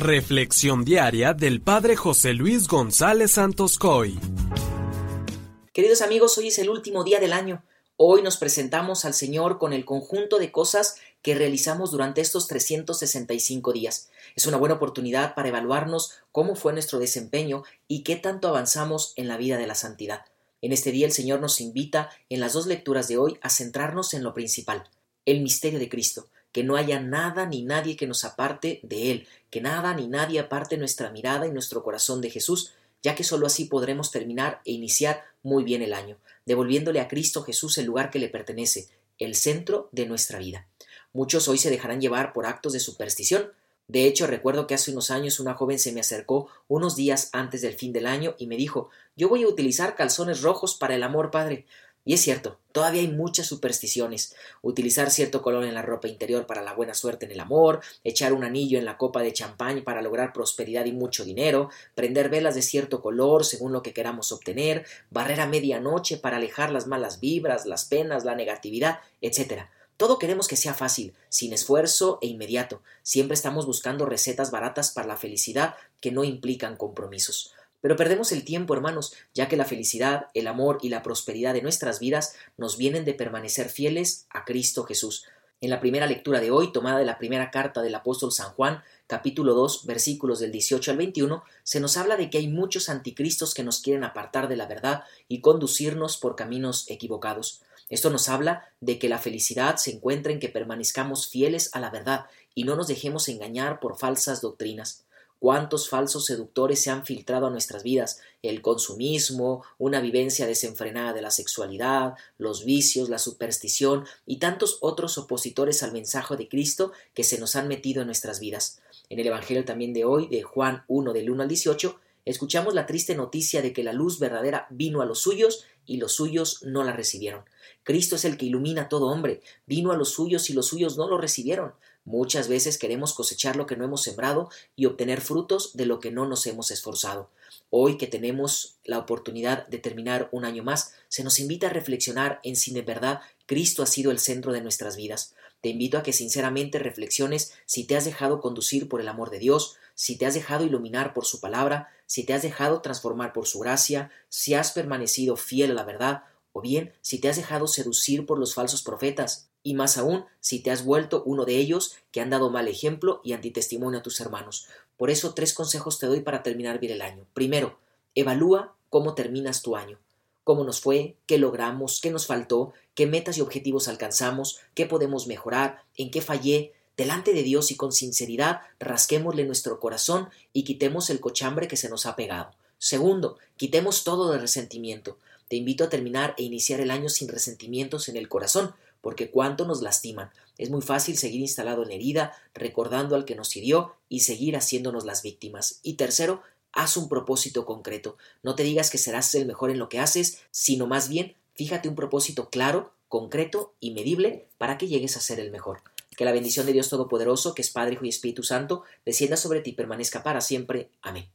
Reflexión diaria del Padre José Luis González Santos Coy. Queridos amigos, hoy es el último día del año. Hoy nos presentamos al Señor con el conjunto de cosas que realizamos durante estos 365 días. Es una buena oportunidad para evaluarnos cómo fue nuestro desempeño y qué tanto avanzamos en la vida de la santidad. En este día el Señor nos invita en las dos lecturas de hoy a centrarnos en lo principal, el misterio de Cristo, que no haya nada ni nadie que nos aparte de Él, que nada ni nadie aparte nuestra mirada y nuestro corazón de Jesús, ya que sólo así podremos terminar e iniciar muy bien el año, devolviéndole a Cristo Jesús el lugar que le pertenece, el centro de nuestra vida. Muchos hoy se dejarán llevar por actos de superstición. De hecho, recuerdo que hace unos años una joven se me acercó unos días antes del fin del año y me dijo Yo voy a utilizar calzones rojos para el amor, padre. Y es cierto, todavía hay muchas supersticiones. Utilizar cierto color en la ropa interior para la buena suerte en el amor, echar un anillo en la copa de champán para lograr prosperidad y mucho dinero, prender velas de cierto color según lo que queramos obtener, barrer a medianoche para alejar las malas vibras, las penas, la negatividad, etc. Todo queremos que sea fácil, sin esfuerzo e inmediato. Siempre estamos buscando recetas baratas para la felicidad que no implican compromisos. Pero perdemos el tiempo, hermanos, ya que la felicidad, el amor y la prosperidad de nuestras vidas nos vienen de permanecer fieles a Cristo Jesús. En la primera lectura de hoy, tomada de la primera carta del apóstol San Juan, capítulo 2, versículos del 18 al 21, se nos habla de que hay muchos anticristos que nos quieren apartar de la verdad y conducirnos por caminos equivocados. Esto nos habla de que la felicidad se encuentra en que permanezcamos fieles a la verdad y no nos dejemos engañar por falsas doctrinas cuántos falsos seductores se han filtrado a nuestras vidas, el consumismo, una vivencia desenfrenada de la sexualidad, los vicios, la superstición y tantos otros opositores al mensaje de Cristo que se nos han metido en nuestras vidas. En el Evangelio también de hoy, de Juan 1 del 1 al 18, escuchamos la triste noticia de que la luz verdadera vino a los suyos y los suyos no la recibieron. Cristo es el que ilumina a todo hombre, vino a los suyos y los suyos no lo recibieron. Muchas veces queremos cosechar lo que no hemos sembrado y obtener frutos de lo que no nos hemos esforzado. Hoy que tenemos la oportunidad de terminar un año más, se nos invita a reflexionar en si de verdad Cristo ha sido el centro de nuestras vidas. Te invito a que sinceramente reflexiones si te has dejado conducir por el amor de Dios, si te has dejado iluminar por su palabra, si te has dejado transformar por su gracia, si has permanecido fiel a la verdad, o bien si te has dejado seducir por los falsos profetas, y más aún si te has vuelto uno de ellos que han dado mal ejemplo y antitestimonio a tus hermanos. Por eso tres consejos te doy para terminar bien el año. Primero, evalúa cómo terminas tu año. Cómo nos fue, qué logramos, qué nos faltó, qué metas y objetivos alcanzamos, qué podemos mejorar, en qué fallé. Delante de Dios y con sinceridad rasquémosle nuestro corazón y quitemos el cochambre que se nos ha pegado. Segundo, quitemos todo de resentimiento. Te invito a terminar e iniciar el año sin resentimientos en el corazón, porque cuánto nos lastiman. Es muy fácil seguir instalado en herida, recordando al que nos hirió y seguir haciéndonos las víctimas. Y tercero, haz un propósito concreto. No te digas que serás el mejor en lo que haces, sino más bien fíjate un propósito claro, concreto y medible para que llegues a ser el mejor. Que la bendición de Dios Todopoderoso, que es Padre, Hijo y Espíritu Santo, descienda sobre ti y permanezca para siempre. Amén.